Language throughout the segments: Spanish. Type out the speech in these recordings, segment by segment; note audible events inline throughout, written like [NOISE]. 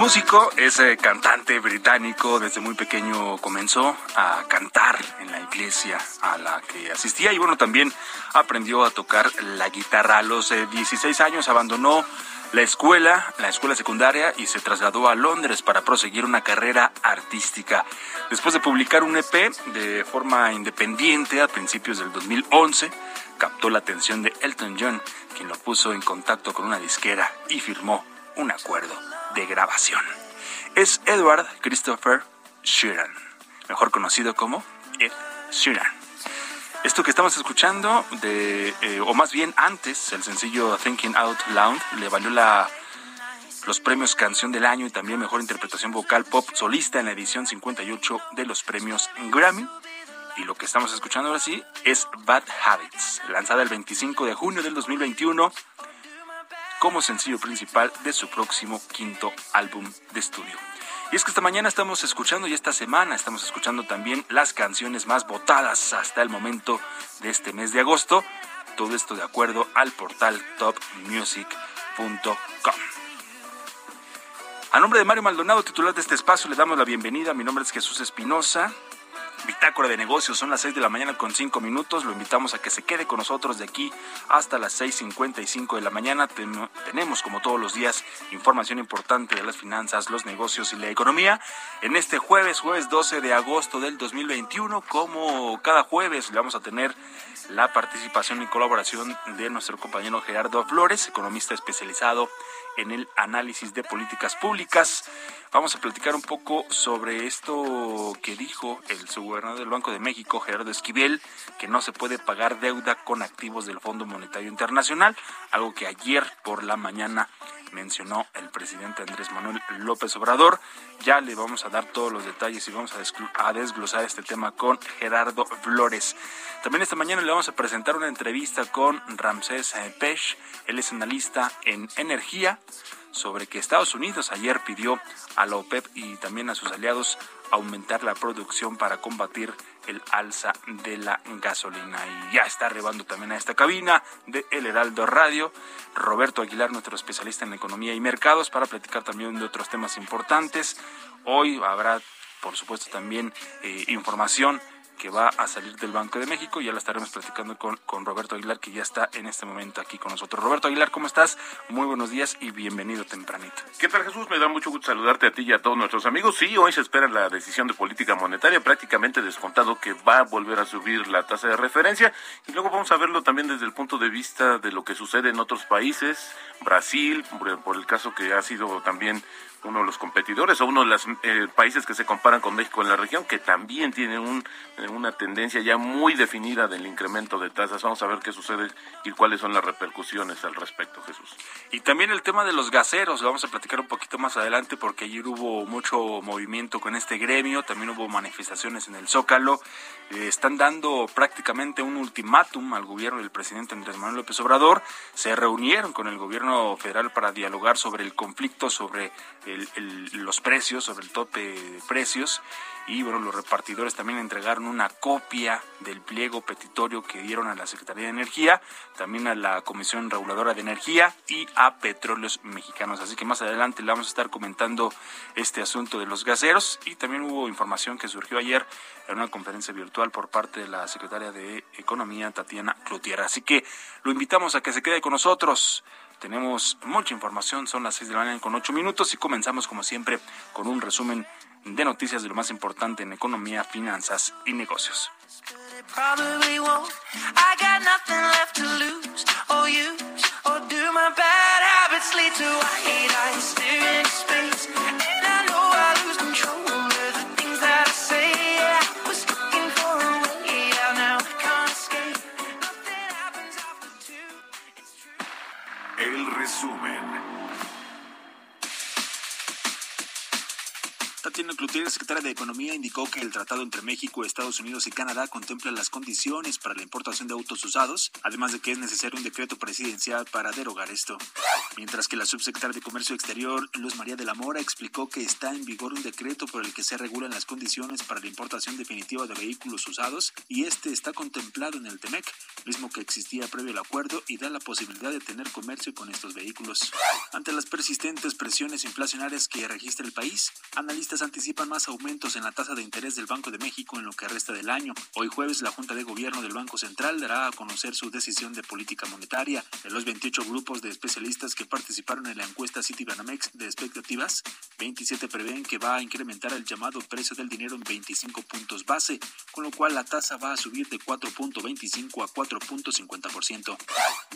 Músico, es eh, cantante británico, desde muy pequeño comenzó a cantar en la iglesia a la que asistía y bueno, también aprendió a tocar la guitarra. A los eh, 16 años abandonó la escuela, la escuela secundaria y se trasladó a Londres para proseguir una carrera artística. Después de publicar un EP de forma independiente a principios del 2011, captó la atención de Elton John, quien lo puso en contacto con una disquera y firmó un acuerdo de grabación. Es Edward Christopher Sheeran, mejor conocido como Ed Sheeran. Esto que estamos escuchando, de, eh, o más bien antes, el sencillo Thinking Out Loud, le valió la, los premios Canción del Año y también Mejor Interpretación Vocal Pop Solista en la edición 58 de los premios Grammy. Y lo que estamos escuchando ahora sí es Bad Habits, lanzada el 25 de junio del 2021 como sencillo principal de su próximo quinto álbum de estudio. Y es que esta mañana estamos escuchando y esta semana estamos escuchando también las canciones más votadas hasta el momento de este mes de agosto. Todo esto de acuerdo al portal topmusic.com. A nombre de Mario Maldonado, titular de este espacio, le damos la bienvenida. Mi nombre es Jesús Espinosa. Bitácora de negocios, son las 6 de la mañana con 5 minutos. Lo invitamos a que se quede con nosotros de aquí hasta las 6.55 de la mañana. Ten- tenemos, como todos los días, información importante de las finanzas, los negocios y la economía. En este jueves, jueves 12 de agosto del 2021, como cada jueves, le vamos a tener la participación y colaboración de nuestro compañero Gerardo Flores, economista especializado en el análisis de políticas públicas. Vamos a platicar un poco sobre esto que dijo el subgobernador del Banco de México, Gerardo Esquivel, que no se puede pagar deuda con activos del Fondo Monetario Internacional, algo que ayer por la mañana mencionó el presidente Andrés Manuel López Obrador. Ya le vamos a dar todos los detalles y vamos a, desgl- a desglosar este tema con Gerardo Flores. También esta mañana le vamos a presentar una entrevista con Ramsés eh, Pech. Él es analista en energía sobre que Estados Unidos ayer pidió a la OPEP y también a sus aliados aumentar la producción para combatir el alza de la gasolina. Y ya está arribando también a esta cabina de El Heraldo Radio Roberto Aguilar, nuestro especialista en economía y mercados, para platicar también de otros temas importantes. Hoy habrá, por supuesto, también eh, información que va a salir del Banco de México. Ya la estaremos platicando con, con Roberto Aguilar, que ya está en este momento aquí con nosotros. Roberto Aguilar, ¿cómo estás? Muy buenos días y bienvenido tempranito. ¿Qué tal Jesús? Me da mucho gusto saludarte a ti y a todos nuestros amigos. Sí, hoy se espera la decisión de política monetaria, prácticamente descontado que va a volver a subir la tasa de referencia. Y luego vamos a verlo también desde el punto de vista de lo que sucede en otros países, Brasil, por el caso que ha sido también uno de los competidores o uno de los países que se comparan con México en la región, que también tiene un, eh, una tendencia ya muy definida del incremento de tasas. Vamos a ver qué sucede y cuáles son las repercusiones al respecto, Jesús. Y también el tema de los gaseros, lo vamos a platicar un poquito más adelante porque ayer hubo mucho movimiento con este gremio, también hubo manifestaciones en el Zócalo, Eh, están dando prácticamente un ultimátum al gobierno del presidente Andrés Manuel López Obrador, se reunieron con el gobierno federal para dialogar sobre el conflicto, sobre los precios, sobre el tope de precios. Y bueno, los repartidores también entregaron una copia del pliego petitorio que dieron a la Secretaría de Energía, también a la Comisión Reguladora de Energía y a Petróleos Mexicanos. Así que más adelante le vamos a estar comentando este asunto de los gaseros. Y también hubo información que surgió ayer en una conferencia virtual por parte de la Secretaria de Economía, Tatiana Cloutier. Así que lo invitamos a que se quede con nosotros. Tenemos mucha información, son las seis de la mañana con ocho minutos y comenzamos como siempre con un resumen de noticias de lo más importante en economía, finanzas y negocios. Tatiana Cloutier, secretaria de Economía, indicó que el tratado entre México, Estados Unidos y Canadá contempla las condiciones para la importación de autos usados, además de que es necesario un decreto presidencial para derogar esto. Mientras que la subsecretaria de Comercio Exterior, Luz María de la Mora, explicó que está en vigor un decreto por el que se regulan las condiciones para la importación definitiva de vehículos usados y este está contemplado en el TEMEC, mismo que existía previo al acuerdo y da la posibilidad de tener comercio con estos vehículos. Ante las persistentes presiones inflacionarias que registra el país, analistas anticipan más aumentos en la tasa de interés del Banco de México en lo que resta del año. Hoy jueves, la Junta de Gobierno del Banco Central dará a conocer su decisión de política monetaria. De los 28 grupos de especialistas que participaron en la encuesta Citibanamex de expectativas, 27 prevén que va a incrementar el llamado precio del dinero en 25 puntos base, con lo cual la tasa va a subir de 4.25 a 4.50%.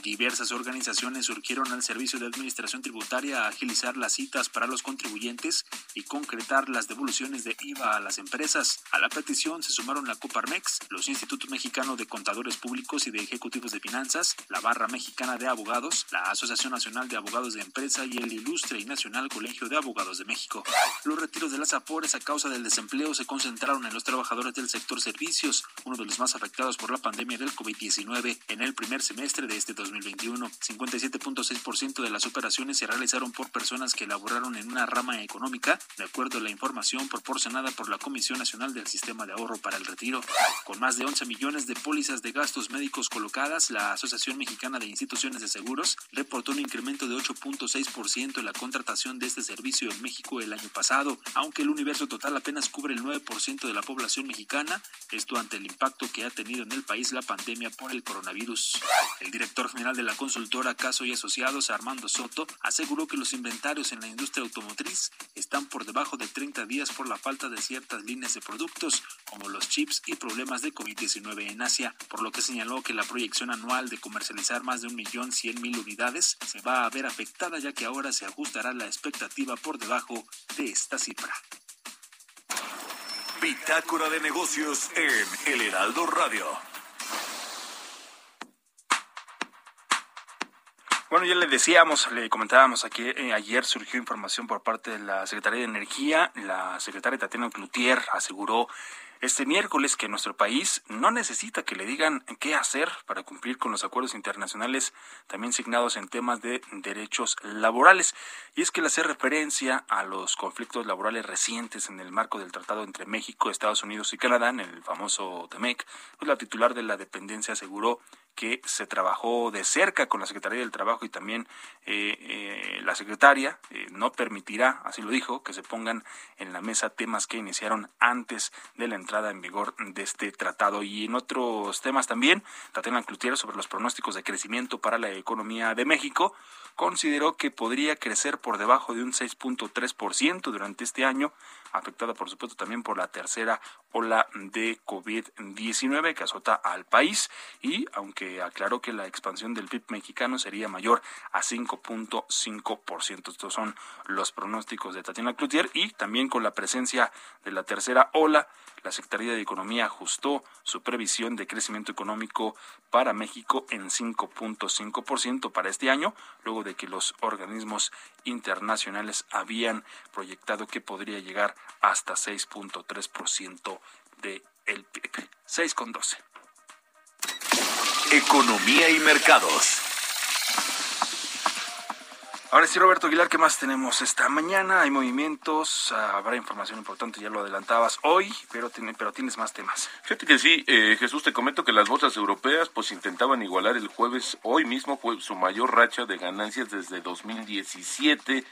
Diversas organizaciones surgieron al Servicio de Administración Tributaria a agilizar las citas para los contribuyentes y concretar las devoluciones de IVA a las empresas. A la petición se sumaron la Coparmex, los Institutos Mexicanos de Contadores Públicos y de Ejecutivos de Finanzas, la Barra Mexicana de Abogados, la Asociación Nacional de Abogados de Empresa y el Ilustre y Nacional Colegio de Abogados de México. Los retiros de las AFORES a causa del desempleo se concentraron en los trabajadores del sector servicios, uno de los más afectados por la pandemia del COVID-19 en el primer semestre de este 2021. 57.6% de las operaciones se realizaron por personas que elaboraron en una rama económica, de acuerdo a la información información proporcionada por la Comisión Nacional del Sistema de Ahorro para el Retiro. Con más de 11 millones de pólizas de gastos médicos colocadas, la Asociación Mexicana de Instituciones de Seguros reportó un incremento de 8.6% en la contratación de este servicio en México el año pasado, aunque el universo total apenas cubre el 9% de la población mexicana, esto ante el impacto que ha tenido en el país la pandemia por el coronavirus. El director general de la consultora Caso y Asociados, Armando Soto, aseguró que los inventarios en la industria automotriz están por debajo de 30 días por la falta de ciertas líneas de productos, como los chips y problemas de COVID-19 en Asia, por lo que señaló que la proyección anual de comercializar más de un millón cien mil unidades se va a ver afectada ya que ahora se ajustará la expectativa por debajo de esta cifra. Bitácora de negocios en El Heraldo Radio. Bueno, ya le decíamos, le comentábamos aquí, eh, ayer surgió información por parte de la Secretaría de Energía, la secretaria Tatiana Cloutier aseguró este miércoles que nuestro país no necesita que le digan qué hacer para cumplir con los acuerdos internacionales también signados en temas de derechos laborales. Y es que le hace referencia a los conflictos laborales recientes en el marco del tratado entre México, Estados Unidos y Canadá, en el famoso TEMEC, pues la titular de la dependencia aseguró que se trabajó de cerca con la Secretaría del Trabajo y también eh, eh, la secretaria eh, no permitirá, así lo dijo, que se pongan en la mesa temas que iniciaron antes de la entrada en vigor de este tratado. Y en otros temas también, Tatiana Cloutier sobre los pronósticos de crecimiento para la economía de México, consideró que podría crecer por debajo de un 6.3% durante este año, afectada por supuesto también por la tercera ola de COVID-19 que azota al país y aunque aclaró que la expansión del PIB mexicano sería mayor a 5.5%. Estos son los pronósticos de Tatiana Cloutier y también con la presencia de la tercera ola la Secretaría de Economía ajustó su previsión de crecimiento económico para México en 5.5% para este año, luego de que los organismos internacionales habían proyectado que podría llegar hasta 6.3% del PIB. 6.12. Economía y mercados. Ahora sí, Roberto Aguilar, ¿qué más tenemos esta mañana? Hay movimientos, habrá información importante, ya lo adelantabas hoy, pero, pero tienes más temas. Fíjate que sí, eh, Jesús, te comento que las bolsas europeas pues intentaban igualar el jueves, hoy mismo fue su mayor racha de ganancias desde 2017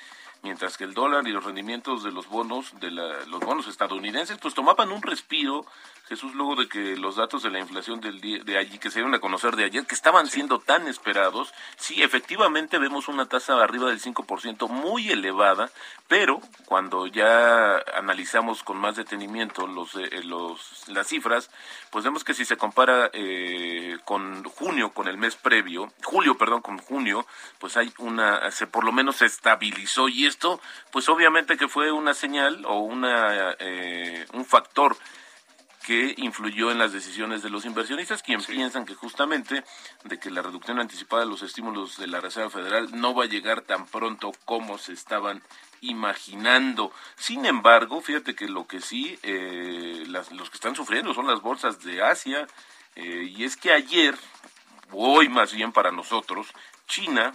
mientras que el dólar y los rendimientos de los bonos de los bonos estadounidenses pues tomaban un respiro Jesús, luego de que los datos de la inflación del día, de allí, que se dieron a conocer de ayer, que estaban siendo tan esperados, sí, efectivamente vemos una tasa arriba del 5% muy elevada, pero cuando ya analizamos con más detenimiento los, eh, los, las cifras, pues vemos que si se compara eh, con junio, con el mes previo, julio, perdón, con junio, pues hay una, se por lo menos se estabilizó y esto, pues obviamente que fue una señal o una, eh, un factor que influyó en las decisiones de los inversionistas, quienes piensan que justamente de que la reducción anticipada de los estímulos de la Reserva Federal no va a llegar tan pronto como se estaban imaginando. Sin embargo, fíjate que lo que sí, eh, los que están sufriendo son las bolsas de Asia, eh, y es que ayer, hoy más bien para nosotros, China,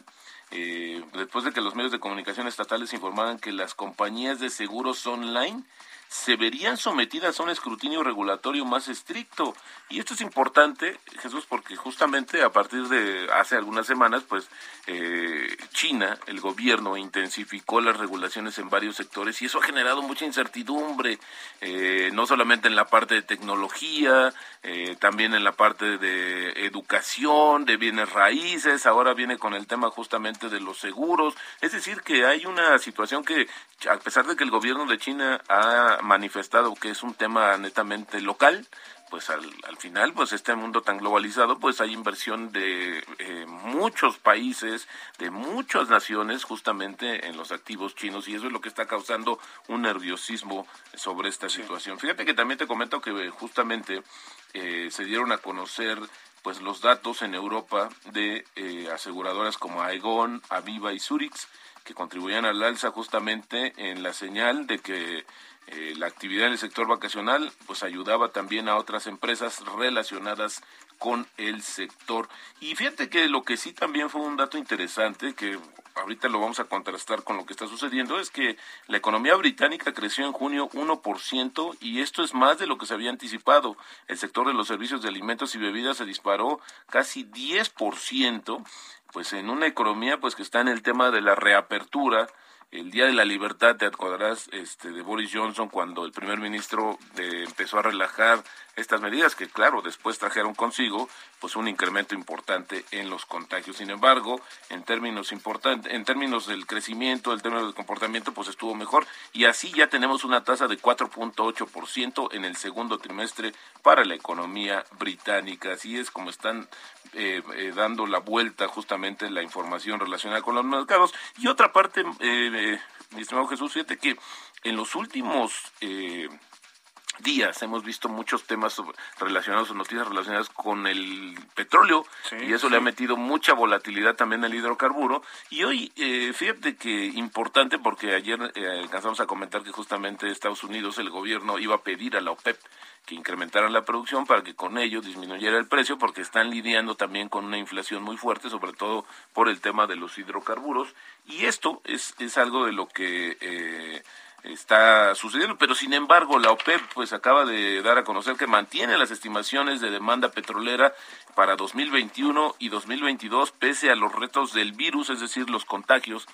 eh, después de que los medios de comunicación estatales informaran que las compañías de seguros online se verían sometidas a un escrutinio regulatorio más estricto. Y esto es importante, Jesús, porque justamente a partir de hace algunas semanas, pues eh, China, el gobierno, intensificó las regulaciones en varios sectores y eso ha generado mucha incertidumbre, eh, no solamente en la parte de tecnología, eh, también en la parte de educación, de bienes raíces, ahora viene con el tema justamente de los seguros. Es decir, que hay una situación que, a pesar de que el gobierno de China ha manifestado que es un tema netamente local, pues al, al, final, pues este mundo tan globalizado, pues hay inversión de eh, muchos países, de muchas naciones, justamente en los activos chinos, y eso es lo que está causando un nerviosismo sobre esta situación. Fíjate que también te comento que justamente eh, se dieron a conocer pues los datos en Europa de eh, aseguradoras como Aegon, Aviva y Zurich, que contribuían al alza justamente en la señal de que eh, la actividad en el sector vacacional pues ayudaba también a otras empresas relacionadas con el sector. Y fíjate que lo que sí también fue un dato interesante, que ahorita lo vamos a contrastar con lo que está sucediendo, es que la economía británica creció en junio 1% y esto es más de lo que se había anticipado. El sector de los servicios de alimentos y bebidas se disparó casi 10%, pues en una economía pues que está en el tema de la reapertura, el Día de la Libertad, te acordarás este, de Boris Johnson cuando el primer ministro de, empezó a relajar estas medidas que, claro, después trajeron consigo pues un incremento importante en los contagios. Sin embargo, en términos importantes, en términos del crecimiento, en términos del comportamiento, pues estuvo mejor y así ya tenemos una tasa de 4.8% en el segundo trimestre para la economía británica. Así es como están eh, eh, dando la vuelta justamente la información relacionada con los mercados. Y otra parte, eh, mi estimado Jesús, fíjate que en los últimos días hemos visto muchos temas relacionados, noticias relacionadas con el petróleo y eso le ha metido mucha volatilidad también al hidrocarburo. Y hoy, eh, fíjate que importante porque ayer eh, alcanzamos a comentar que justamente Estados Unidos, el gobierno, iba a pedir a la OPEP que incrementaran la producción para que con ello disminuyera el precio porque están lidiando también con una inflación muy fuerte, sobre todo por el tema de los hidrocarburos. Y esto es, es algo de lo que... Eh, está sucediendo, pero sin embargo la OPEP pues acaba de dar a conocer que mantiene las estimaciones de demanda petrolera para 2021 y 2022 pese a los retos del virus, es decir, los contagios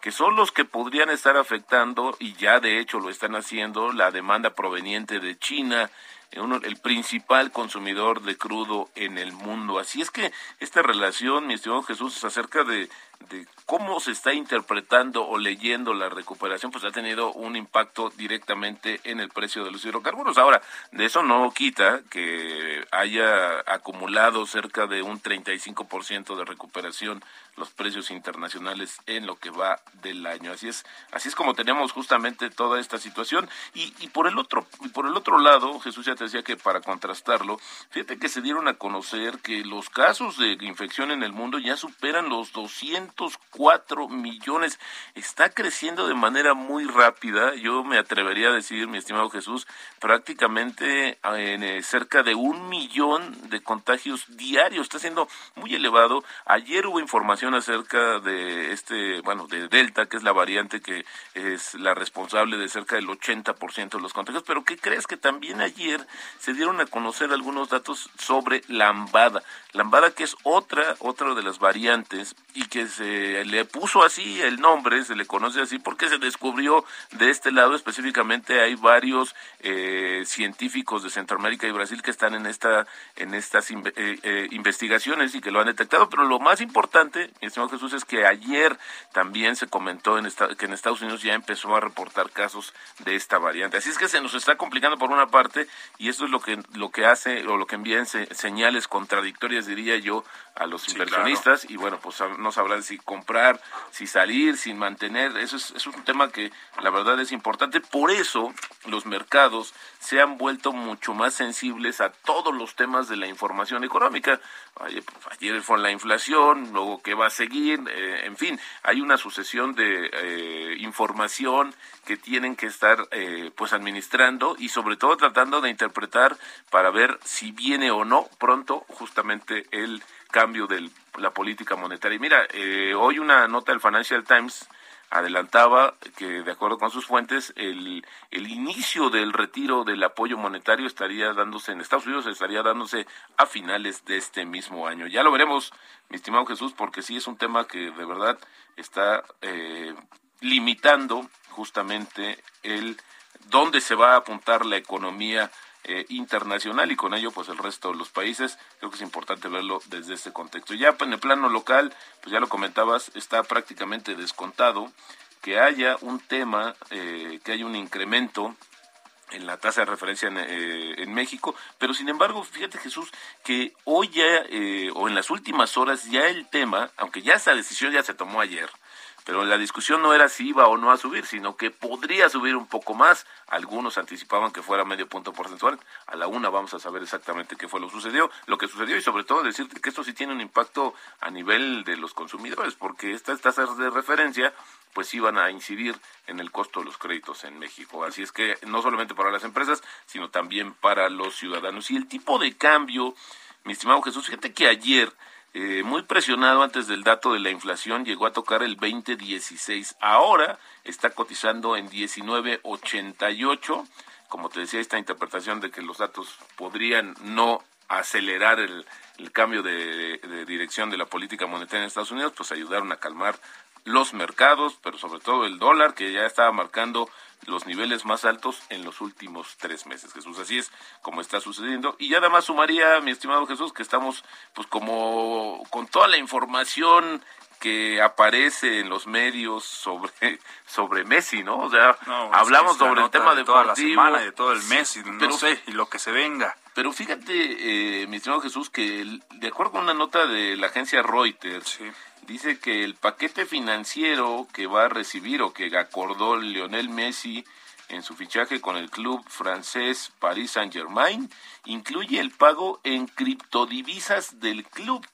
que son los que podrían estar afectando y ya de hecho lo están haciendo la demanda proveniente de China, el principal consumidor de crudo en el mundo. Así es que esta relación, mi estimado Jesús, es acerca de de cómo se está interpretando o leyendo la recuperación, pues ha tenido un impacto directamente en el precio de los hidrocarburos. Ahora, de eso no quita que haya acumulado cerca de un 35% de recuperación los precios internacionales en lo que va del año. Así es, así es como tenemos justamente toda esta situación. Y, y por el otro, y por el otro lado, Jesús ya te decía que para contrastarlo, fíjate que se dieron a conocer que los casos de infección en el mundo ya superan los 200 cuatro millones. Está creciendo de manera muy rápida. Yo me atrevería a decir, mi estimado Jesús, prácticamente en eh, cerca de un millón de contagios diarios. Está siendo muy elevado. Ayer hubo información acerca de este, bueno, de Delta, que es la variante que es la responsable de cerca del 80% de los contagios, pero ¿qué crees que también ayer se dieron a conocer algunos datos sobre Lambada? Lambada que es otra, otra de las variantes y que se le puso así el nombre, se le conoce así porque se descubrió de este lado específicamente hay varios eh, científicos de Centroamérica y Brasil que están en esta en estas eh, eh, investigaciones y que lo han detectado, pero lo más importante, mi estimado Jesús, es que ayer también se comentó en que en Estados Unidos ya empezó a reportar casos de esta variante. Así es que se nos está complicando por una parte y esto es lo que lo que hace o lo que envía señales contradictorias diría yo a los inversionistas y bueno, pues no sabrán si comprar, si salir, sin mantener, eso es, es un tema que la verdad es importante, por eso los mercados se han vuelto mucho más sensibles a todos los temas de la información económica. Pues, ayer fue la inflación, luego qué va a seguir, eh, en fin, hay una sucesión de eh, información que tienen que estar eh, pues administrando y sobre todo tratando de interpretar para ver si viene o no pronto justamente el cambio de la política monetaria. Y mira, hoy una nota del Financial Times adelantaba que, de acuerdo con sus fuentes, el, el inicio del retiro del apoyo monetario estaría dándose en Estados Unidos, estaría dándose a finales de este mismo año. Ya lo veremos, mi estimado Jesús, porque sí es un tema que de verdad está eh, limitando justamente el dónde se va a apuntar la economía eh, internacional y con ello pues el resto de los países. Creo que es importante verlo desde este contexto. Ya en el plano local, pues ya lo comentabas, está prácticamente descontado que haya un tema, eh, que haya un incremento en la tasa de referencia en, eh, en, México, pero sin embargo, fíjate Jesús, que hoy ya, o en las últimas horas, ya el tema, aunque ya esa decisión ya se tomó ayer, pero la discusión no era si iba o no a subir, sino que podría subir un poco más. Algunos anticipaban que fuera medio punto porcentual. A la una vamos a saber exactamente qué fue lo sucedió, lo que sucedió y sobre todo decirte que esto sí tiene un impacto a nivel de los consumidores, porque estas tasas de referencia pues iban a incidir en el costo de los créditos en México. Así es que no solamente para las empresas, sino también para los ciudadanos. Y el tipo de cambio, mi estimado Jesús, fíjate que ayer eh, muy presionado antes del dato de la inflación, llegó a tocar el 2016. Ahora está cotizando en 19.88. Como te decía, esta interpretación de que los datos podrían no acelerar el, cambio de, de, dirección de la política monetaria en Estados Unidos, pues ayudaron a calmar los mercados, pero sobre todo el dólar, que ya estaba marcando los niveles más altos en los últimos tres meses, Jesús. Así es como está sucediendo. Y ya además sumaría, mi estimado Jesús, que estamos pues como con toda la información que aparece en los medios sobre [LAUGHS] sobre Messi, ¿no? O sea, hablamos sobre el tema de toda la semana, de todo el mes, y no sé, y lo que se venga. Pero fíjate, eh, mi estimado Jesús, que de acuerdo con una nota de la agencia Reuters, dice que el paquete financiero que va a recibir o que acordó Lionel Messi en su fichaje con el club francés Paris Saint-Germain incluye el pago en criptodivisas del club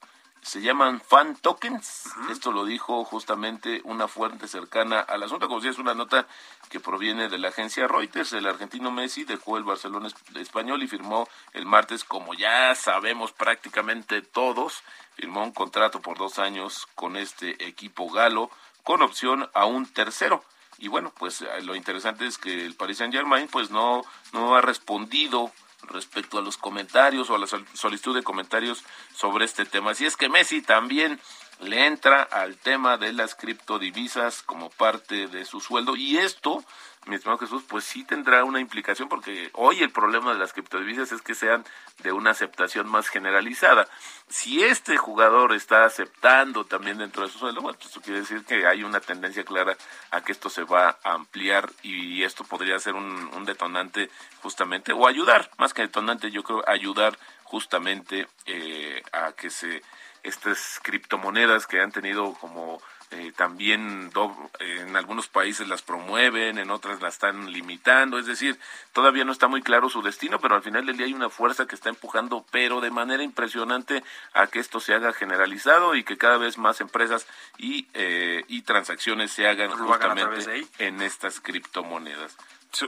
se llaman fan tokens. Esto lo dijo justamente una fuente cercana al asunto. Como si es una nota que proviene de la agencia Reuters. El argentino Messi dejó el Barcelona español y firmó el martes, como ya sabemos prácticamente todos, firmó un contrato por dos años con este equipo galo con opción a un tercero. Y bueno, pues eh, lo interesante es que el Paris Saint Germain pues no, no ha respondido respecto a los comentarios o a la solicitud de comentarios sobre este tema. Así es que Messi también le entra al tema de las criptodivisas como parte de su sueldo y esto mi estimado Jesús, pues sí tendrá una implicación porque hoy el problema de las criptodivisas es que sean de una aceptación más generalizada. Si este jugador está aceptando también dentro de su sueldo, bueno, pues eso quiere decir que hay una tendencia clara a que esto se va a ampliar y esto podría ser un, un detonante justamente, o ayudar, más que detonante, yo creo ayudar justamente eh, a que se estas criptomonedas que han tenido como eh, también en algunos países las promueven, en otras las están limitando, es decir, todavía no está muy claro su destino, pero al final del día hay una fuerza que está empujando, pero de manera impresionante, a que esto se haga generalizado y que cada vez más empresas y, eh, y transacciones se hagan justamente en estas criptomonedas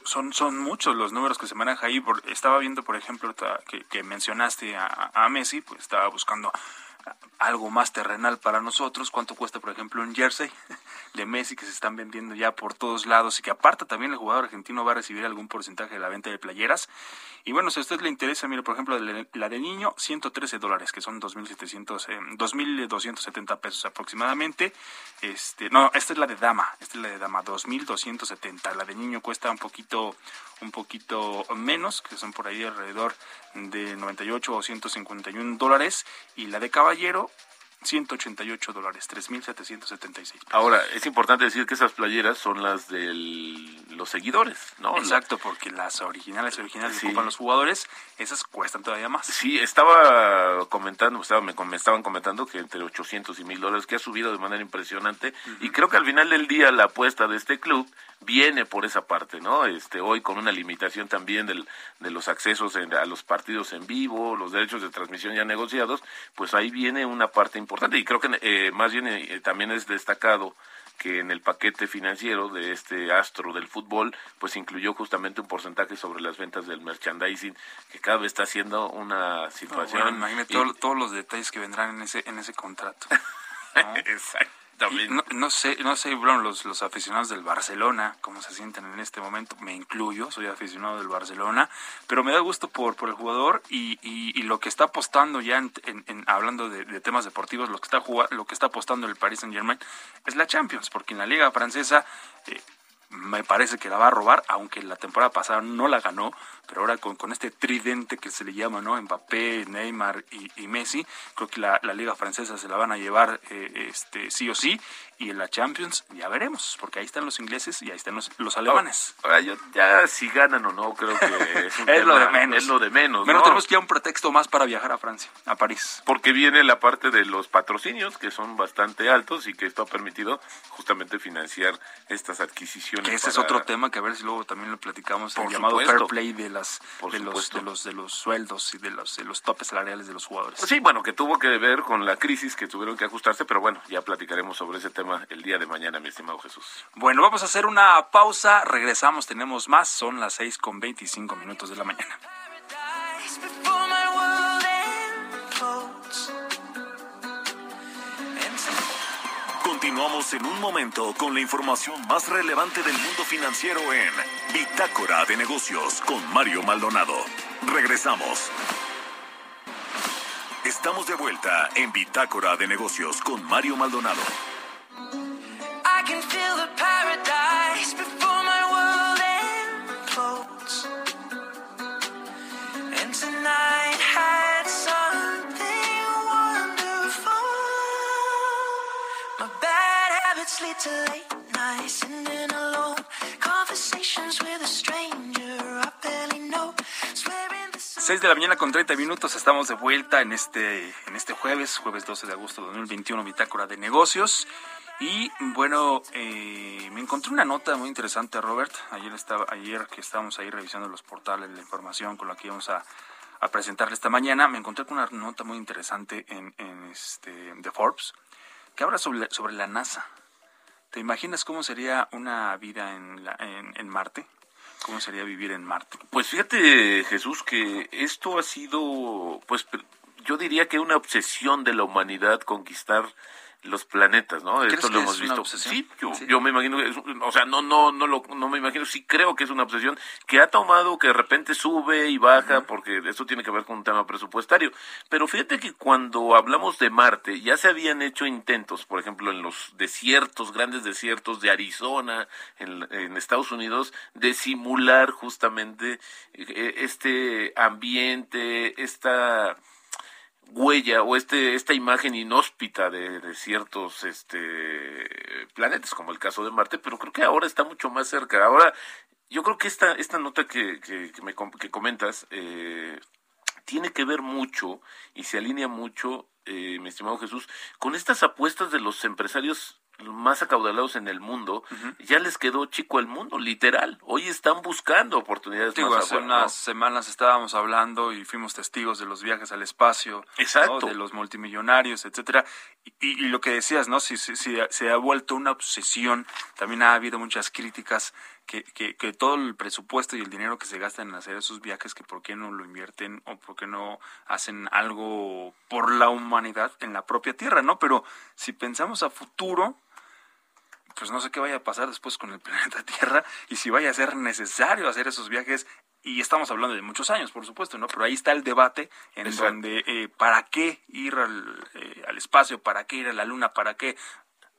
son, son muchos los números que se manejan ahí. estaba viendo, por ejemplo, que, mencionaste a, a, Messi, pues estaba buscando algo más terrenal para nosotros, cuánto cuesta, por ejemplo, un jersey [LAUGHS] de Messi que se están vendiendo ya por todos lados y que aparte también el jugador argentino va a recibir algún porcentaje de la venta de playeras. Y bueno, si a usted le interesa, mire, por ejemplo, la de niño, 113 dólares, que son 2.700, eh, 2.270 pesos aproximadamente. Este, no, esta es la de dama, esta es la de dama, 2.270. La de niño cuesta un poquito, un poquito menos, que son por ahí alrededor de 98 o 151 dólares. Y la de caballero, 188 dólares, 3.776. Ahora, es importante decir que esas playeras son las de los seguidores, ¿no? Exacto, porque las originales, originales que ocupan los jugadores, esas cuestan todavía más. Sí, estaba comentando, estaba, me, estaban comentando que entre 800 y 1000 dólares, que ha subido de manera impresionante, y creo que al final del día la apuesta de este club viene por esa parte, ¿no? Este, hoy con una limitación también del, de los accesos a los partidos en vivo, los derechos de transmisión ya negociados, pues ahí viene una parte importante y creo que eh, más bien eh, también es destacado que en el paquete financiero de este astro del fútbol, pues incluyó justamente un porcentaje sobre las ventas del merchandising, que cada vez está siendo una situación. imagínate todos los detalles que vendrán en ese, en ese contrato. [LAUGHS] Exacto. No, no, sé, no sé, los, los aficionados del Barcelona, cómo se sienten en este momento, me incluyo, soy aficionado del Barcelona, pero me da gusto por, por el jugador y, y, lo que está apostando ya, en, en, hablando de, temas deportivos, lo que está lo que está apostando el Paris Saint Germain es la Champions, porque en la Liga Francesa eh, me parece que la va a robar, aunque la temporada pasada no la ganó, pero ahora con, con este tridente que se le llama, ¿no? Mbappé, Neymar y, Messi, creo que la, la, liga francesa se la van a llevar eh, este sí o sí, y en la Champions ya veremos, porque ahí están los ingleses y ahí están los, los alemanes. Ahora, yo ya si ganan o no, creo que [LAUGHS] es, es lo de menos. Es lo de menos, Menos tenemos ya un pretexto más para viajar a Francia, a París. Porque viene la parte de los patrocinios, que son bastante altos y que esto ha permitido justamente financiar estas adquisiciones. ese es otro tema que a ver si luego también lo platicamos, el llamado fair play de las de los, de los de los sueldos y de los de los topes salariales de los jugadores. Sí, bueno, que tuvo que ver con la crisis que tuvieron que ajustarse, pero bueno, ya platicaremos sobre ese tema el día de mañana, mi estimado Jesús. Bueno, vamos a hacer una pausa, regresamos, tenemos más, son las seis con veinticinco minutos de la mañana. Continuamos en un momento con la información más relevante del mundo financiero en Bitácora de Negocios con Mario Maldonado. Regresamos. Estamos de vuelta en Bitácora de Negocios con Mario Maldonado. can feel the paradise before my world. And tonight had something wonderful. My bad habits lead to late nights and then Seis de la mañana con 30 minutos, estamos de vuelta en este, en este jueves, jueves 12 de agosto de 2021, bitácora de negocios. Y bueno, eh, me encontré una nota muy interesante, Robert. Ayer estaba, ayer que estábamos ahí revisando los portales, la información con la que íbamos a, a presentarle esta mañana, me encontré con una nota muy interesante en, en este de Forbes que habla sobre, sobre la NASA. ¿Te imaginas cómo sería una vida en, la, en, Marte? ¿Cómo sería vivir en Marte? Pues fíjate, Jesús, que esto ha sido, pues yo diría que una obsesión de la humanidad conquistar los planetas, ¿no? Esto lo hemos visto. Sí yo, me imagino, o sea, no, no, no, lo, no me imagino, sí creo que es una obsesión que ha tomado, que de repente sube y baja, porque esto tiene que ver con un tema presupuestario. Pero fíjate que cuando hablamos de Marte, ya se habían hecho intentos, por ejemplo, en los desiertos, grandes desiertos de Arizona, en, en Estados Unidos, de simular justamente eh, este ambiente, esta huella o este esta imagen inhóspita de, ciertos este planetas como el caso de Marte pero creo que ahora está mucho más cerca. Ahora yo creo que esta esta nota que que, me que comentas eh, tiene que ver mucho y se alinea mucho eh, mi estimado Jesús con estas apuestas de los empresarios más acaudalados en el mundo, ya les quedó chico el mundo, literal. Hoy están buscando oportunidades más Hace unas semanas estábamos hablando y fuimos testigos de los viajes al espacio, Exacto. de los multimillonarios, etcétera. Y, y lo que decías, ¿no? Si, si- si se ha vuelto una obsesión, también ha habido muchas críticas que, que, que todo el presupuesto y el dinero que se gasta en hacer esos viajes, que por qué no lo invierten o por qué no hacen algo por la humanidad en la propia tierra, ¿no? Pero si pensamos a futuro, pues no sé qué vaya a pasar después con el [LAUGHS] planeta Tierra y si vaya a ser necesario hacer esos viajes. Y estamos hablando de muchos años, por supuesto, ¿no? Pero ahí está el debate en Exacto. donde eh, para qué ir al, eh, al espacio, para qué ir a la Luna, para qué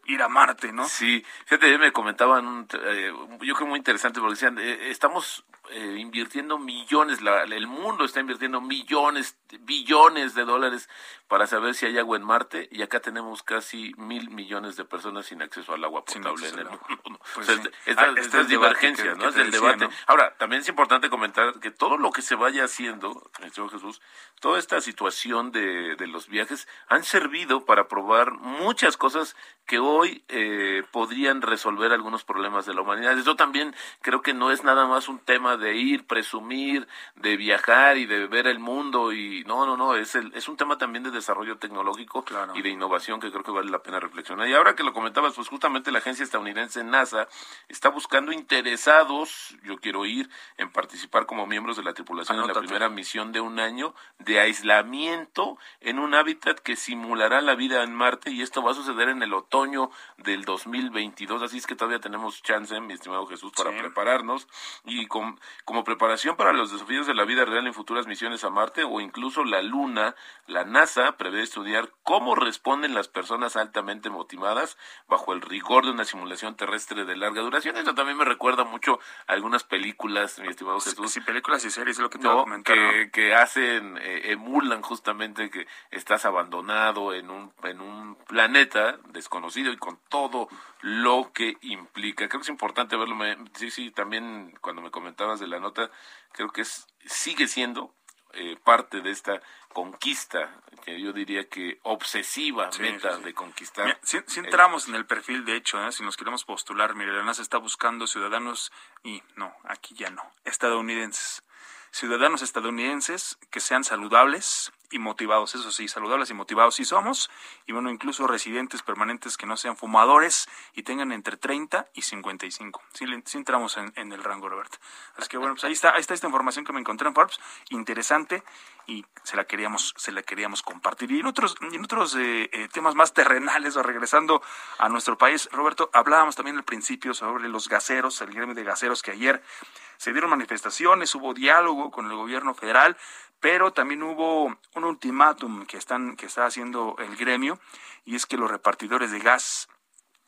ir a Marte, ¿no? Sí, fíjate, me comentaban, un, eh, yo creo muy interesante porque decían, eh, estamos eh, invirtiendo millones, la- el mundo está invirtiendo millones, billones de dólares para saber si hay agua en Marte y acá tenemos casi mil millones de personas sin acceso al agua potable en el mundo. ¿no? Pues O sea, sí. es- estas, Ah, este estas divergencias, que- ¿no? que Es el decía, debate. ¿no? Ahora, también es importante comentar que todo lo que se vaya haciendo, Señor Jesús, toda esta situación de, de los viajes han servido para probar muchas cosas que hoy eh, podrían resolver algunos problemas de la humanidad. Eso también creo que no es nada más un tema de ir, presumir, de viajar y de ver el mundo y no, no, no, es el, es un tema también de desarrollo tecnológico Claro. y de innovación que creo que vale la pena reflexionar. Y ahora que lo comentabas, pues justamente la agencia estadounidense NASA está buscando interesados, yo quiero ir, en participar como miembros de la tripulación en la primera misión de un año de aislamiento en un hábitat que simulará la vida en Marte y esto va a suceder en el otoño del 2022, así es que todavía tenemos chance, mi estimado Jesús, para Sí. prepararnos y con- como preparación para los desafíos de la vida real en futuras misiones a Marte o incluso la Luna, la NASA prevé estudiar cómo responden las personas altamente motivadas bajo el rigor de una simulación terrestre de larga duración. Esto también me recuerda mucho a algunas películas, mi estimado Jesús, Sí, películas y series es lo que te voy a no, comentar. que, ¿no? que hacen, eh, emulan justamente que estás abandonado en un, en un planeta desconocido y con todo lo que implica. Creo que es importante verlo. Me- sí, sí, también cuando me comentabas de la nota, creo que es, sigue siendo eh, parte de esta conquista, que yo diría que obsesiva Sí, meta sí, sí. de conquistar. Mira, si, si el- entramos en el perfil, de hecho, ¿eh? si nos queremos postular, mire, la NASA está buscando ciudadanos y no, aquí ya no, estadounidenses. Ciudadanos estadounidenses que sean saludables y motivados, eso sí, saludables y motivados sí somos, y bueno, incluso residentes permanentes que no sean fumadores y tengan entre 30 y 55. Sí, le- sí entramos en, el rango, Roberto. Así que bueno, pues ahí está, ahí está esta información que me encontré en Forbes, interesante, y se la queríamos, se la queríamos compartir. Y en otros, en otros eh, eh, temas más terrenales, o regresando a nuestro país, Roberto, hablábamos también al principio sobre los gaseros, el gremio de gaseros que ayer se dieron manifestaciones, hubo diálogo con el gobierno federal, pero también hubo un ultimátum que están, que está haciendo el gremio, y es que los repartidores de gas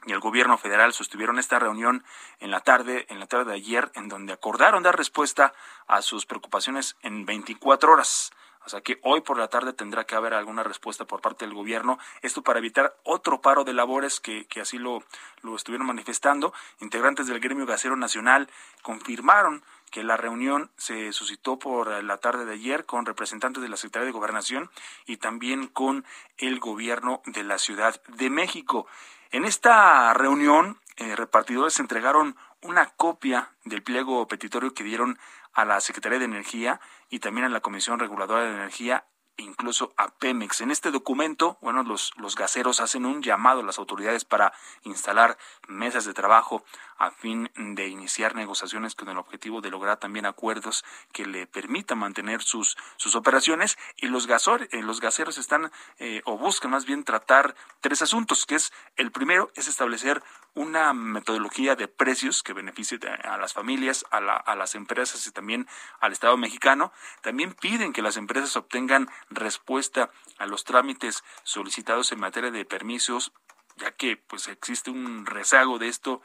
y el gobierno federal sostuvieron esta reunión en la tarde, en la tarde de ayer, en donde acordaron dar respuesta a sus preocupaciones en 24 horas. O sea que hoy por la tarde tendrá que haber alguna respuesta por parte del gobierno. Esto para evitar otro paro de labores que, que así lo, lo estuvieron manifestando. Integrantes del gremio gasero nacional confirmaron que la reunión se suscitó por la tarde de ayer con representantes de la Secretaría de Gobernación y también con el gobierno de la Ciudad de México. En esta reunión, eh, repartidores entregaron una copia del pliego petitorio que dieron a la Secretaría de Energía y también a la Comisión Reguladora de Energía incluso a Pemex. En este documento, bueno, los, los gaseros hacen un llamado a las autoridades para instalar mesas de trabajo a fin de iniciar negociaciones con el objetivo de lograr también acuerdos que le permitan mantener sus, sus operaciones y los, gasor, eh, los gaseros están eh, o buscan más bien tratar tres asuntos, que es el primero es establecer una metodología de precios que beneficie a las familias, a, la, a las empresas y también al Estado mexicano. También piden que las empresas obtengan respuesta a los trámites solicitados en materia de permisos, ya que pues existe un rezago de esto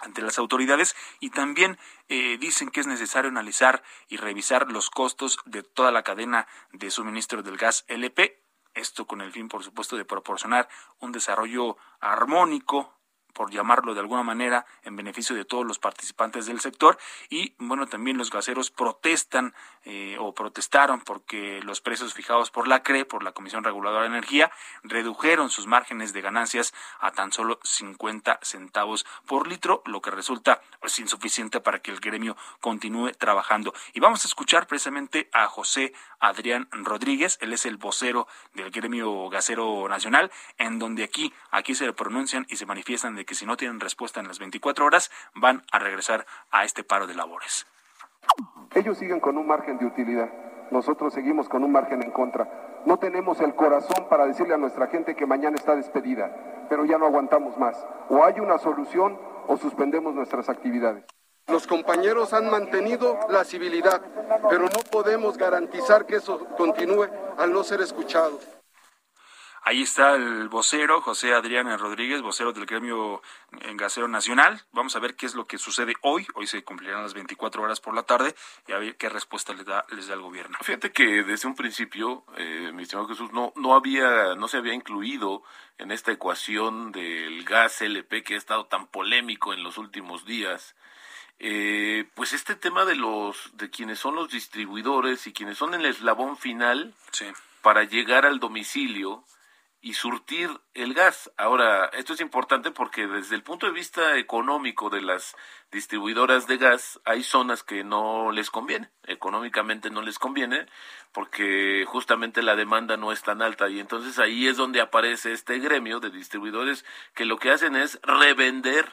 ante las autoridades y también eh, dicen que es necesario analizar y revisar los costos de toda la cadena de suministro del gas LP. Esto con el fin, por supuesto, de proporcionar un desarrollo armónico por llamarlo de alguna manera, en beneficio de todos los participantes del sector. Y bueno, también los gaseros protestan eh, o protestaron porque los precios fijados por la CRE, por la Comisión Reguladora de Energía, redujeron sus márgenes de ganancias a tan solo 50 centavos por litro, lo que resulta pues, insuficiente para que el gremio continúe trabajando. Y vamos a escuchar precisamente a José Adrián Rodríguez, él es el vocero del gremio gasero nacional, en donde aquí, aquí se pronuncian y se manifiestan de que si no tienen respuesta en las 24 horas, van a regresar a este paro de labores. Ellos siguen con un margen de utilidad, nosotros seguimos con un margen en contra. No tenemos el corazón para decirle a nuestra gente que mañana está despedida, pero ya no aguantamos más. O hay una solución o suspendemos nuestras actividades. Los compañeros han mantenido la civilidad, pero no podemos garantizar que eso continúe al no ser escuchados. Ahí está el vocero, José Adrián Rodríguez, vocero del gremio en Gasero Nacional. Vamos a ver qué es lo que sucede hoy. Hoy se cumplirán las 24 horas por la tarde y a ver qué respuesta les da, les da el gobierno. Fíjate que desde un principio, eh, mi estimado Jesús, no, no, había, no se había incluido en esta ecuación del gas LP que ha estado tan polémico en los últimos días. Eh, pues este tema de los de quienes son los distribuidores y quienes son el eslabón final para llegar al domicilio y surtir el gas. Ahora, esto es importante porque desde el punto de vista económico de las distribuidoras de gas, hay zonas que no les conviene, económicamente no les conviene, porque justamente la demanda no es tan alta y entonces ahí es donde aparece este gremio de distribuidores que lo que hacen es revender,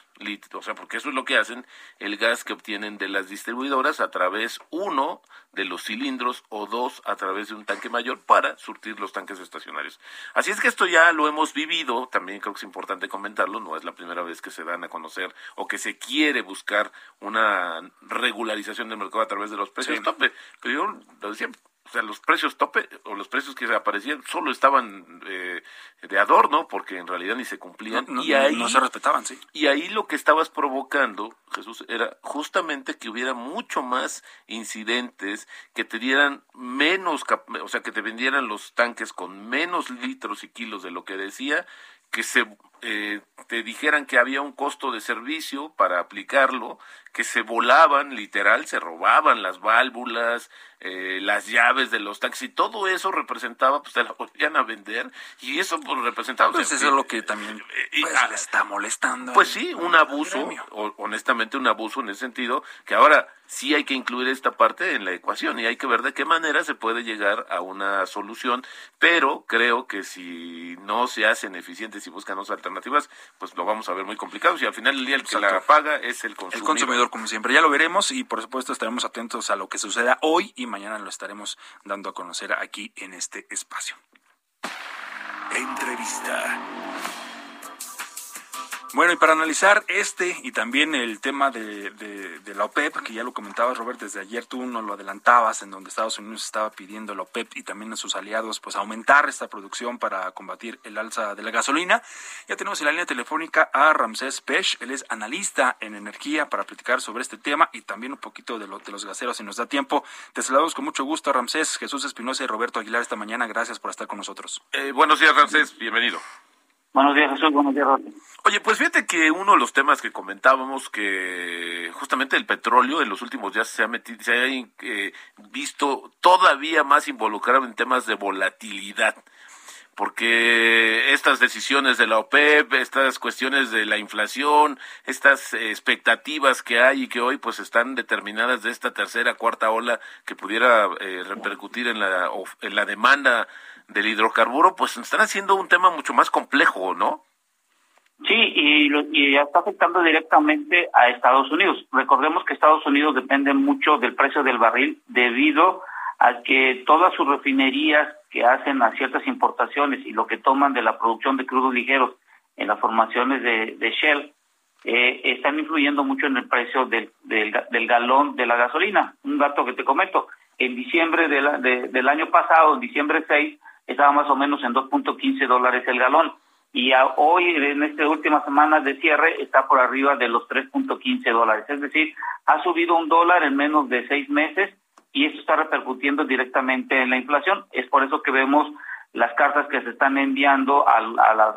o sea, porque eso es lo que hacen, el gas que obtienen de las distribuidoras a través, uno, de los cilindros o dos, a través de un tanque mayor para surtir los tanques estacionarios. Así es que esto ya lo hemos vivido, también creo que es importante comentarlo, no es la primera vez que se dan a conocer o que se quiere buscar una regularización del mercado a través de los precios tope, pero yo lo decía, o sea, los precios tope o los precios que aparecían solo estaban eh, de adorno porque en realidad ni se cumplían y ahí no se respetaban, sí. Y ahí lo que estabas provocando, Jesús, era justamente que hubiera mucho más incidentes, que te dieran menos, o sea, que te vendieran los tanques con menos litros y kilos de lo que decía, que se eh, te dijeran que había un costo de servicio para aplicarlo, que se volaban, literal, se robaban las válvulas, eh, las llaves de los taxis, todo eso representaba, pues te la [LAUGHS] volvían a vender y eso pues representaba... Pues eso es lo que también eh, pues, le está molestando. Pues sí, un abuso, honestamente un abuso en ese sentido, que ahora sí hay que incluir esta parte en la ecuación y hay que ver de qué manera se puede llegar a una solución, pero creo que si no se hacen eficientes y buscan otras alternativas, pues lo vamos a ver muy complicado y al final del día el que la paga es el consumidor. El consumidor, como siempre. Ya lo veremos y por supuesto estaremos atentos a lo que suceda hoy y mañana lo estaremos dando a conocer aquí en este espacio. Entrevista. Bueno, y para analizar este y también el tema de, la OPEP, que ya lo comentabas, Robert, desde ayer tú nos lo adelantabas, en donde Estados Unidos estaba pidiendo a la OPEP y también a sus aliados, pues aumentar esta producción para combatir el alza de la gasolina. Ya tenemos en la línea telefónica a Ramsés Pech, él es analista en energía para platicar sobre este tema y también un poquito de, lo, de los gaseros, si nos da tiempo. Te saludamos con mucho gusto, Ramsés, Jesús Espinosa y Roberto Aguilar esta mañana. Gracias por estar con nosotros. Eh, buenos días, Ramsés, bienvenido. Buenos días, Jesús. Buenos días, Roberto. Oye, pues fíjate que uno de los temas que comentábamos, que justamente el petróleo en los últimos días se ha metido, se ha eh, visto todavía más involucrado en temas de volatilidad porque estas decisiones de la OPEP, estas cuestiones de la inflación, estas expectativas que hay y que hoy pues están determinadas de esta tercera, cuarta ola que pudiera eh, repercutir en la, en la demanda del hidrocarburo, pues están haciendo un tema mucho más complejo, ¿no? Sí, y, y está afectando directamente a Estados Unidos. Recordemos que Estados Unidos depende mucho del precio del barril debido a que todas sus refinerías que hacen a ciertas importaciones y lo que toman de la producción de crudos ligeros en las formaciones de, de Shell eh, están influyendo mucho en el precio del, del, del, galón de la gasolina. Un dato que te comento, en diciembre de la, de, del año pasado, en diciembre 6, estaba más o menos en 2.15 dólares el galón y hoy, en esta última semana de cierre, está por arriba de los 3.15 dólares. Es decir, ha subido un dólar en menos de seis meses y esto está repercutiendo directamente en la inflación. Es por eso que vemos las cartas que se están enviando a,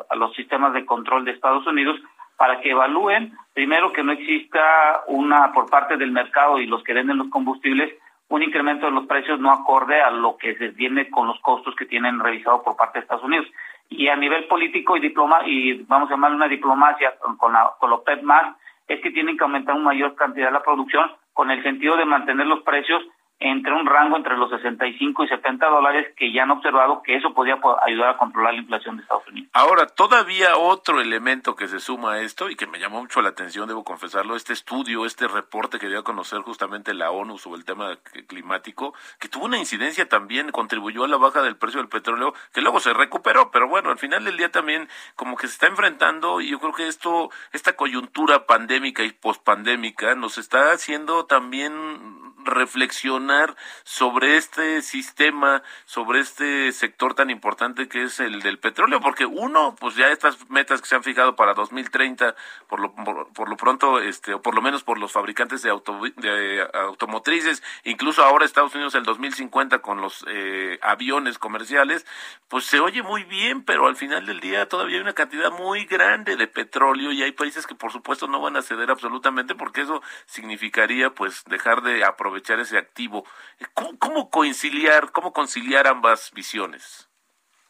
a los sistemas de control de Estados Unidos para que evalúen, primero que no exista una por parte del mercado y los que venden los combustibles, un incremento de los precios no acorde a lo que se viene con los costos que tienen revisado por parte de Estados Unidos. Y a nivel político y diploma y vamos a llamar una diplomacia con, la, con los PEP más, es que tienen que aumentar una mayor cantidad de la producción con el sentido de mantener los precios entre un rango entre los 65 y 70 dólares que ya han observado que eso podría ayudar a controlar la inflación de Estados Unidos. Ahora, todavía otro elemento que se suma a esto y que me llamó mucho la atención, debo confesarlo, este estudio, este reporte que dio a conocer justamente la ONU sobre el tema climático, que tuvo una incidencia también, contribuyó a la baja del precio del petróleo, que luego se recuperó, pero bueno, al final del día también como que se está enfrentando y yo creo que esto, esta coyuntura pandémica y pospandémica nos está haciendo también reflexionar sobre este sistema, sobre este sector tan importante que es el del petróleo, porque uno, pues ya estas metas que se han fijado para 2030, por lo, por, lo pronto, este, o por lo menos por los fabricantes de, auto, de automotrices, incluso ahora Estados Unidos el 2050 con los eh, aviones comerciales, pues se oye muy bien, pero al final del día todavía hay una cantidad muy grande de petróleo y hay países que por supuesto no van a ceder absolutamente porque eso significaría pues dejar de aprovechar aprovechar ese activo. ¿Cómo, conciliar, cómo conciliar ambas visiones?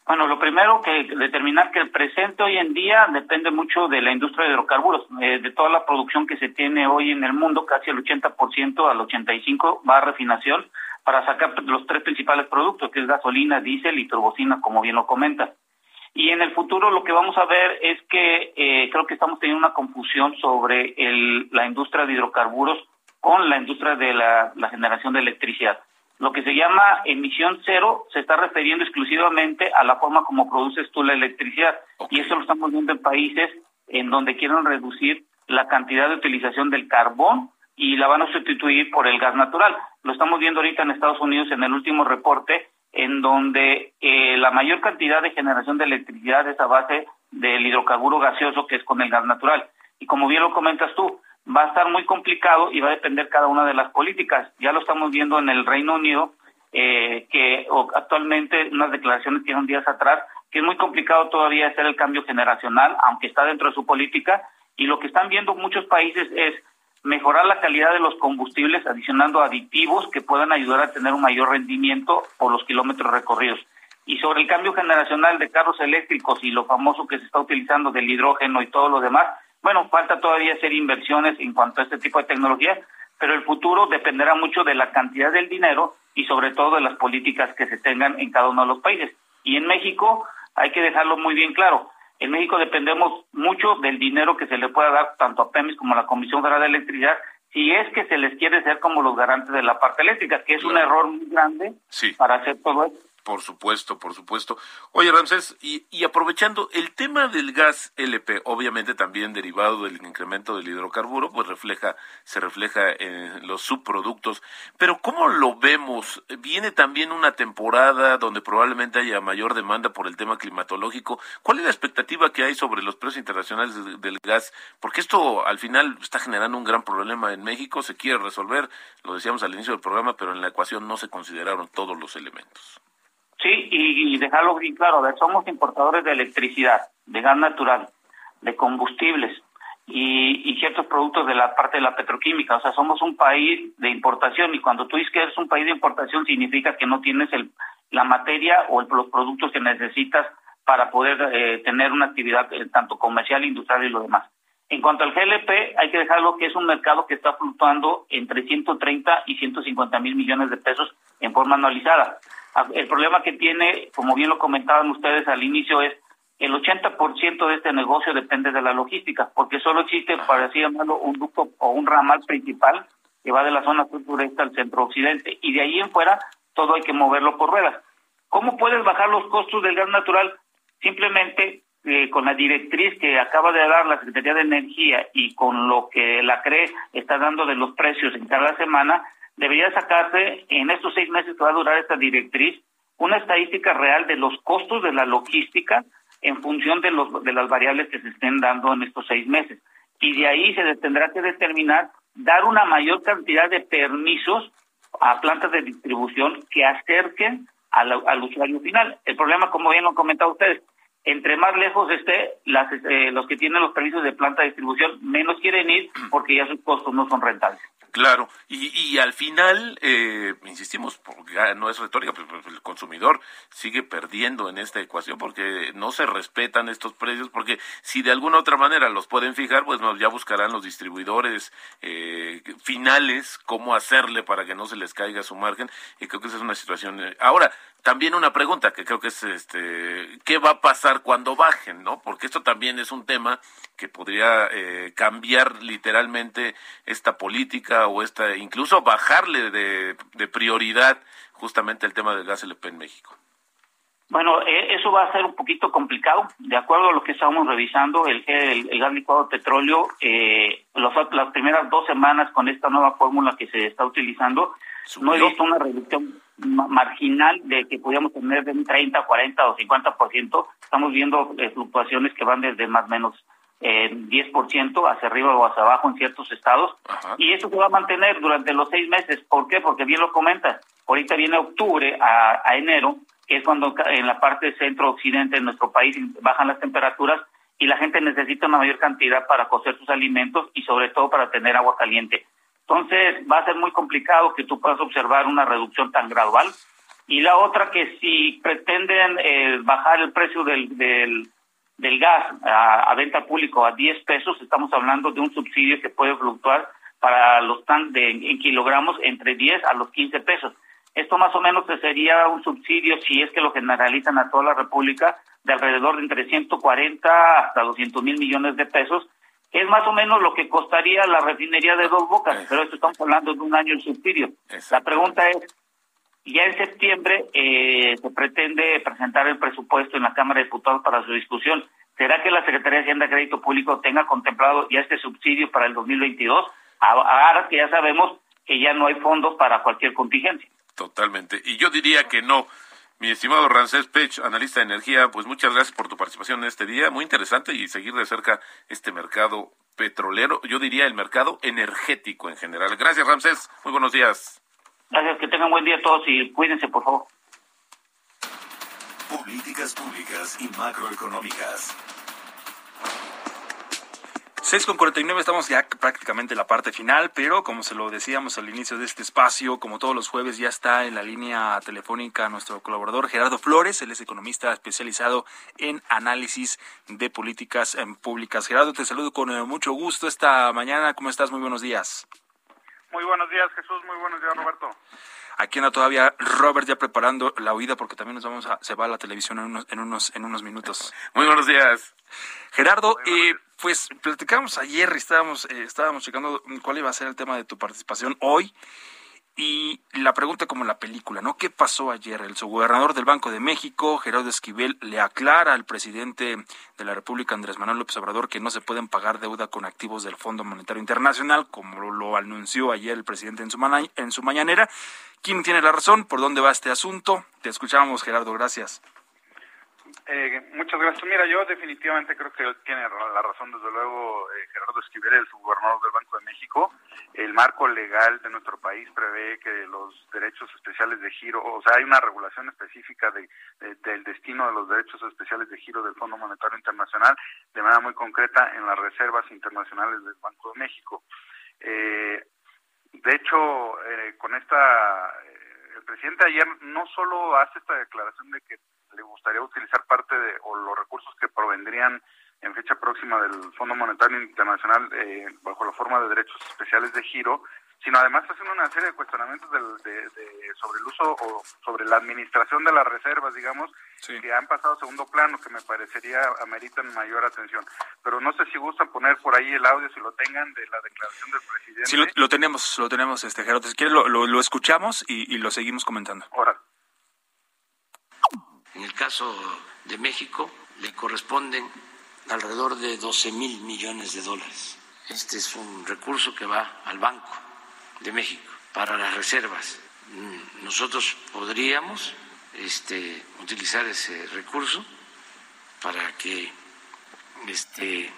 Bueno, lo primero que determinar que el presente hoy en día depende mucho de la industria de hidrocarburos, eh, de toda la producción que se tiene hoy en el mundo, casi el 80% al 85 va a refinación para sacar los tres principales productos, que es gasolina, diésel y turbocina, como bien lo comenta. Y en el futuro lo que vamos a ver es que eh, creo que estamos teniendo una confusión sobre el, la industria de hidrocarburos con la industria de la, generación de electricidad. Lo que se llama emisión cero se está refiriendo exclusivamente a la forma como produces tú la electricidad. Y eso lo estamos viendo en países en donde quieren reducir la cantidad de utilización del carbón y la van a sustituir por el gas natural. Lo estamos viendo ahorita en Estados Unidos en el último reporte, en donde eh, la mayor cantidad de generación de electricidad es a base del hidrocarburo gaseoso, que es con el gas natural. Y como bien lo comentas tú, va a estar muy complicado y va a depender cada una de las políticas. Ya lo estamos viendo en el Reino Unido, eh, que actualmente unas declaraciones un días atrás, que es muy complicado todavía hacer el cambio generacional, aunque está dentro de su política, y lo que están viendo muchos países es mejorar la calidad de los combustibles adicionando aditivos que puedan ayudar a tener un mayor rendimiento por los kilómetros recorridos. Y sobre el cambio generacional de carros eléctricos y lo famoso que se está utilizando del hidrógeno y todo lo demás, bueno, falta todavía hacer inversiones en cuanto a este tipo de tecnología, pero el futuro dependerá mucho de la cantidad del dinero y sobre todo de las políticas que se tengan en cada uno de los países. Y en México hay que dejarlo muy bien claro. En México dependemos mucho del dinero que se le pueda dar tanto a PEMIS como a la Comisión Federal de Electricidad si es que se les quiere ser como los garantes de la parte eléctrica, que es un error muy grande para hacer todo esto. Por supuesto, por supuesto. Oye, Ramsés, y, y, aprovechando el tema del gas LP, obviamente también derivado del incremento del hidrocarburo, pues refleja, se refleja en los subproductos. Pero ¿cómo lo vemos? Viene también una temporada donde probablemente haya mayor demanda por el tema climatológico. ¿Cuál es la expectativa que hay sobre los precios internacionales del gas? Porque esto al final está generando un gran problema en México, se quiere resolver, lo decíamos al inicio del programa, pero en la ecuación no se consideraron todos los elementos. Sí, y, dejarlo bien claro, a ver, somos importadores de electricidad, de gas natural, de combustibles y, y, ciertos productos de la parte de la petroquímica. O sea, somos un país de importación y cuando tú dices que eres un país de importación significa que no tienes el, la materia o los productos que necesitas para poder eh, tener una actividad eh, tanto comercial, industrial y lo demás. En cuanto al GLP, hay que dejarlo que es un mercado que está fluctuando entre 130 y 150 mil millones de pesos en forma anualizada. El problema que tiene, como bien lo comentaban ustedes al inicio, es el 80% de este negocio depende de la logística, porque solo existe, para así llamarlo, un ducto o un ramal principal que va de la zona sur sureste al centro occidente, y de ahí en fuera todo hay que moverlo por ruedas. ¿Cómo puedes bajar los costos del gas natural? Simplemente eh, con la directriz que acaba de dar la Secretaría de Energía y con lo que la CRE está dando de los precios en cada semana, debería sacarse en estos seis meses que va a durar esta directriz una estadística real de los costos de la logística en función de, los, de las variables que se estén dando en estos seis meses. Y de ahí se tendrá que determinar dar una mayor cantidad de permisos a plantas de distribución que acerquen al, al usuario final. El problema, como bien lo han comentado ustedes, entre más lejos esté, las, eh, los que tienen los permisos de planta de distribución menos quieren ir porque ya sus costos no son rentables. Claro, y, y al final, eh, insistimos, no es retórica, pues, pues, el consumidor sigue perdiendo en esta ecuación porque no se respetan estos precios, porque si de alguna otra manera los pueden fijar, pues ya buscarán los distribuidores eh, finales cómo hacerle para que no se les caiga su margen, y creo que esa es una situación. Eh, ahora, también una pregunta que creo que es este qué va a pasar cuando bajen no porque esto también es un tema que podría eh, cambiar literalmente esta política o esta incluso bajarle de, prioridad justamente el tema del gas LP en México bueno, eh, eso va a ser un poquito complicado. De acuerdo a lo que estamos revisando, el, el, gas licuado de petróleo, eh, las primeras dos semanas con esta nueva fórmula que se está utilizando, no he visto una reducción marginal de que podíamos tener de un 30, 40 o 50%. Estamos viendo eh, fluctuaciones que van desde más o menos eh, 10% hacia arriba o hacia abajo en ciertos estados. Y eso se va a mantener durante los seis meses. ¿Por qué? Porque bien lo comentas. Ahorita viene octubre a, enero, que es cuando en la parte centro-occidente de nuestro país bajan las temperaturas y la gente necesita una mayor cantidad para cocer sus alimentos y sobre todo para tener agua caliente. Entonces va a ser muy complicado que tú puedas observar una reducción tan gradual. Y la otra que si pretenden eh, bajar el precio del, del, gas a, venta público a 10 pesos, estamos hablando de un subsidio que puede fluctuar para los tan de, en kilogramos entre 10 a los 15 pesos. Esto más o menos sería un subsidio, si es que lo generalizan a toda la República, de alrededor de entre 140 hasta 200 mil millones de pesos, es más o menos lo que costaría la refinería de dos bocas, pero esto estamos hablando de un año el subsidio. La pregunta es, ya en septiembre eh, se pretende presentar el presupuesto en la Cámara de Diputados para su discusión. ¿Será que la Secretaría de Hacienda y Crédito Público tenga contemplado ya este subsidio para el 2022? Ahora que ya sabemos que ya no hay fondos para cualquier contingencia. Totalmente. Y yo diría que no. Mi estimado Rancés Pech, analista de energía, pues muchas gracias por tu participación en este día. Muy interesante y seguir de cerca este mercado petrolero, yo diría el mercado energético en general. Gracias, Ramsés. Muy buenos días. Gracias, que tengan buen día todos y cuídense, por favor. Políticas públicas y macroeconómicas. 6 con 49 estamos ya prácticamente en la parte final, pero como se lo decíamos al inicio de este espacio, como todos los jueves ya está en la línea telefónica nuestro colaborador Gerardo Flores, él es economista especializado en análisis de políticas em, públicas. Gerardo, te saludo con eh, mucho gusto esta mañana. ¿Cómo estás? Muy buenos días. Muy buenos días, Jesús. Muy buenos días, Roberto. Aquí anda todavía Robert ya preparando la huida porque también nos vamos a, se va a la televisión en unos, en unos, en unos minutos. Muy buenos días. Gerardo, eh, pues platicamos ayer y estábamos, eh, estábamos checando cuál iba a ser el tema de tu participación hoy. Y la pregunta como la película, ¿no? ¿Qué pasó ayer? El subgobernador del Banco de México, Gerardo Esquivel, le aclara al presidente de la República, Andrés Manuel López Obrador, que no se pueden pagar deuda con activos del Fondo Monetario Internacional, como lo anunció ayer el presidente en su, en su mañanera. ¿Quién tiene la razón? ¿Por dónde va este asunto? Te escuchamos, Gerardo. Gracias. Eh, muchas gracias. Mira, yo definitivamente creo que tiene la razón, desde luego, eh, Gerardo Esquivel, el subgobernador del Banco de México. El marco legal de nuestro país prevé que los derechos especiales de giro, o sea, hay una regulación específica de, del destino de los derechos especiales de giro del Fondo Monetario Internacional, de manera muy concreta en las reservas internacionales del Banco de México. Eh, de hecho, eh, con esta, el presidente ayer no solo hace esta declaración de que le gustaría utilizar parte de, o los recursos que provendrían en fecha próxima del Fondo Monetario Internacional eh, bajo la forma de derechos especiales de giro, sino además haciendo una serie de cuestionamientos de, sobre el uso o sobre la administración de las reservas, digamos, que han pasado a segundo plano, que me parecería ameritan mayor atención. Pero no sé si gustan poner por ahí el audio, si lo tengan, de la declaración del presidente. Sí, lo, tenemos, lo tenemos, este Gerardo. Si quieres, lo, lo, escuchamos y, y, lo seguimos comentando. Ahora. En el caso de México le corresponden alrededor de 12 mil millones de dólares. Este es un recurso que va al Banco de México para las reservas. Nosotros podríamos este, utilizar ese recurso para que este,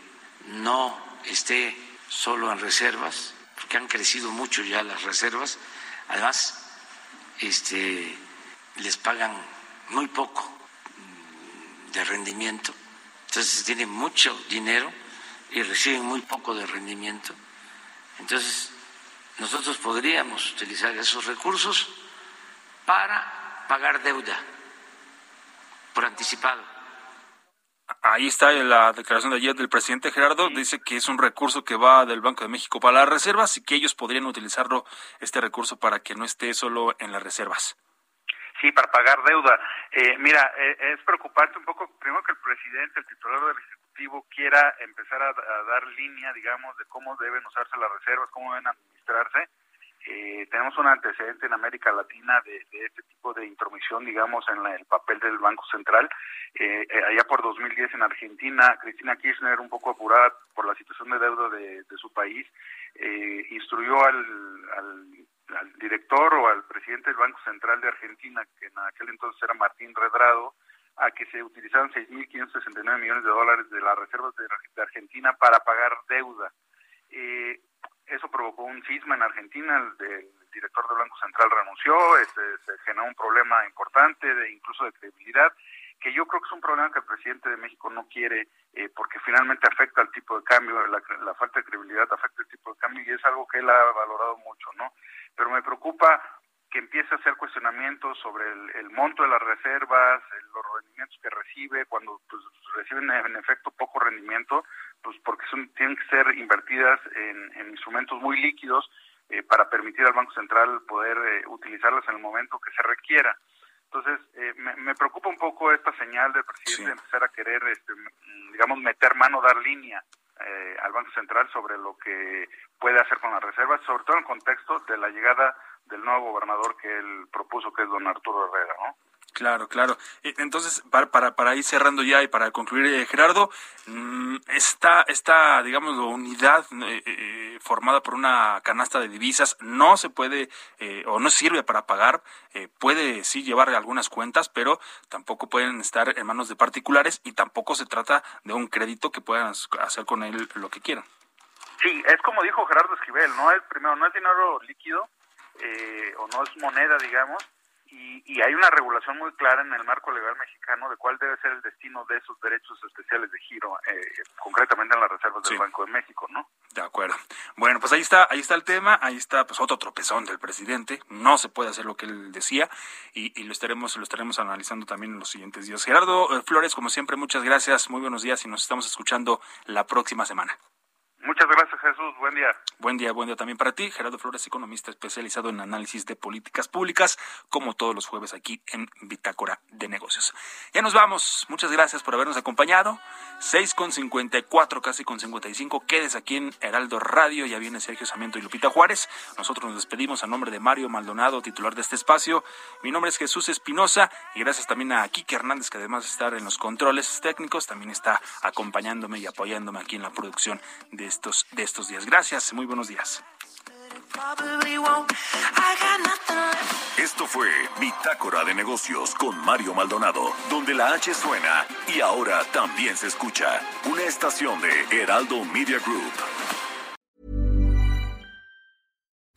no esté solo en reservas, porque han crecido mucho ya las reservas. Además, este, les pagan muy poco de rendimiento. Entonces tienen mucho dinero y reciben muy poco de rendimiento. Entonces nosotros podríamos utilizar esos recursos para pagar deuda por anticipado. Ahí está la declaración de ayer del presidente Gerardo. Dice que es un recurso que va del Banco de México para las reservas y que ellos podrían utilizarlo, este recurso, para que no esté solo en las reservas. Sí, para pagar deuda. Eh, mira, eh, es preocupante un poco, primero que el presidente, el titular del Ejecutivo, quiera empezar a, dar línea, digamos, de cómo deben usarse las reservas, cómo deben administrarse eh, tenemos un antecedente en América Latina de, este tipo de intromisión, digamos, en el papel del Banco Central. Eh, eh, allá por 2010 en Argentina, Cristina Kirchner, un poco apurada por la situación de deuda de, su país, instruyó al, al, director o al presidente del Banco Central de Argentina, que en aquel entonces era Martín Redrado, a que se utilizaran 6.569 millones de dólares de las reservas de, de Argentina para pagar deuda. Eh, eso provocó un cisma en Argentina, el, director del Banco Central renunció, este, se generó un problema importante, de incluso de credibilidad, que yo creo que es un problema que el presidente de México no quiere, eh, porque finalmente afecta al tipo de cambio, la, falta de credibilidad afecta al tipo de cambio y es algo que él ha valorado mucho, ¿no? Pero me preocupa que empiece a hacer cuestionamientos sobre el, monto de las reservas, los rendimientos que recibe, cuando pues, reciben en efecto poco rendimiento, pues porque son, tienen que ser invertidas en, instrumentos muy líquidos eh, para permitir al Banco Central poder eh, utilizarlas en el momento que se requiera. Entonces, eh, me, preocupa un poco esta señal del presidente de empezar a querer, este, digamos, meter mano, dar línea al Banco Central sobre lo que puede hacer con las reservas, sobre todo en el contexto de la llegada del nuevo gobernador que él propuso, que es don Arturo Herrera, ¿no? Claro, claro. Eh, entonces, para, para, para ir cerrando ya y para concluir, eh, Gerardo, mm, esta, esta, digamos, unidad eh, formada por una canasta de divisas no se puede o no sirve para pagar, puede sí llevar algunas cuentas, pero tampoco pueden estar en manos de particulares y tampoco se trata de un crédito que puedan hacer con él lo que quieran. Sí, es como dijo Gerardo Esquivel, no es primero, no es dinero líquido o no es moneda, digamos, y, hay una regulación muy clara en el marco legal mexicano de cuál debe ser el destino de esos derechos especiales de giro, eh, concretamente en las reservas del Banco de México, ¿no? De acuerdo. Bueno, pues ahí está, ahí está el tema, ahí está pues otro tropezón del presidente, no se puede hacer lo que él decía y, lo estaremos lo estaremos analizando también en los siguientes días. Gerardo eh, Flores, como siempre, muchas gracias, muy buenos días y nos estamos escuchando la próxima semana. Muchas gracias, Jesús. Buen día. Buen día, buen día también para ti. Gerardo Flores, economista especializado en análisis de políticas públicas, como todos los jueves aquí en Bitácora de Negocios. Ya nos vamos. Muchas gracias por habernos acompañado. 6 con 54, casi con 55. Quedes aquí en Heraldo Radio. Ya viene Sergio Samiento y Lupita Juárez. Nosotros nos despedimos a nombre de Mario Maldonado, titular de este espacio. Mi nombre es Jesús Espinosa y gracias también a Kike Hernández, que además de estar en los controles técnicos, también está acompañándome y apoyándome aquí en la producción de de estos días. Gracias, muy buenos días. Esto fue Bitácora de Negocios con Mario Maldonado, donde la H suena y ahora también se escucha una estación de Heraldo Media Group.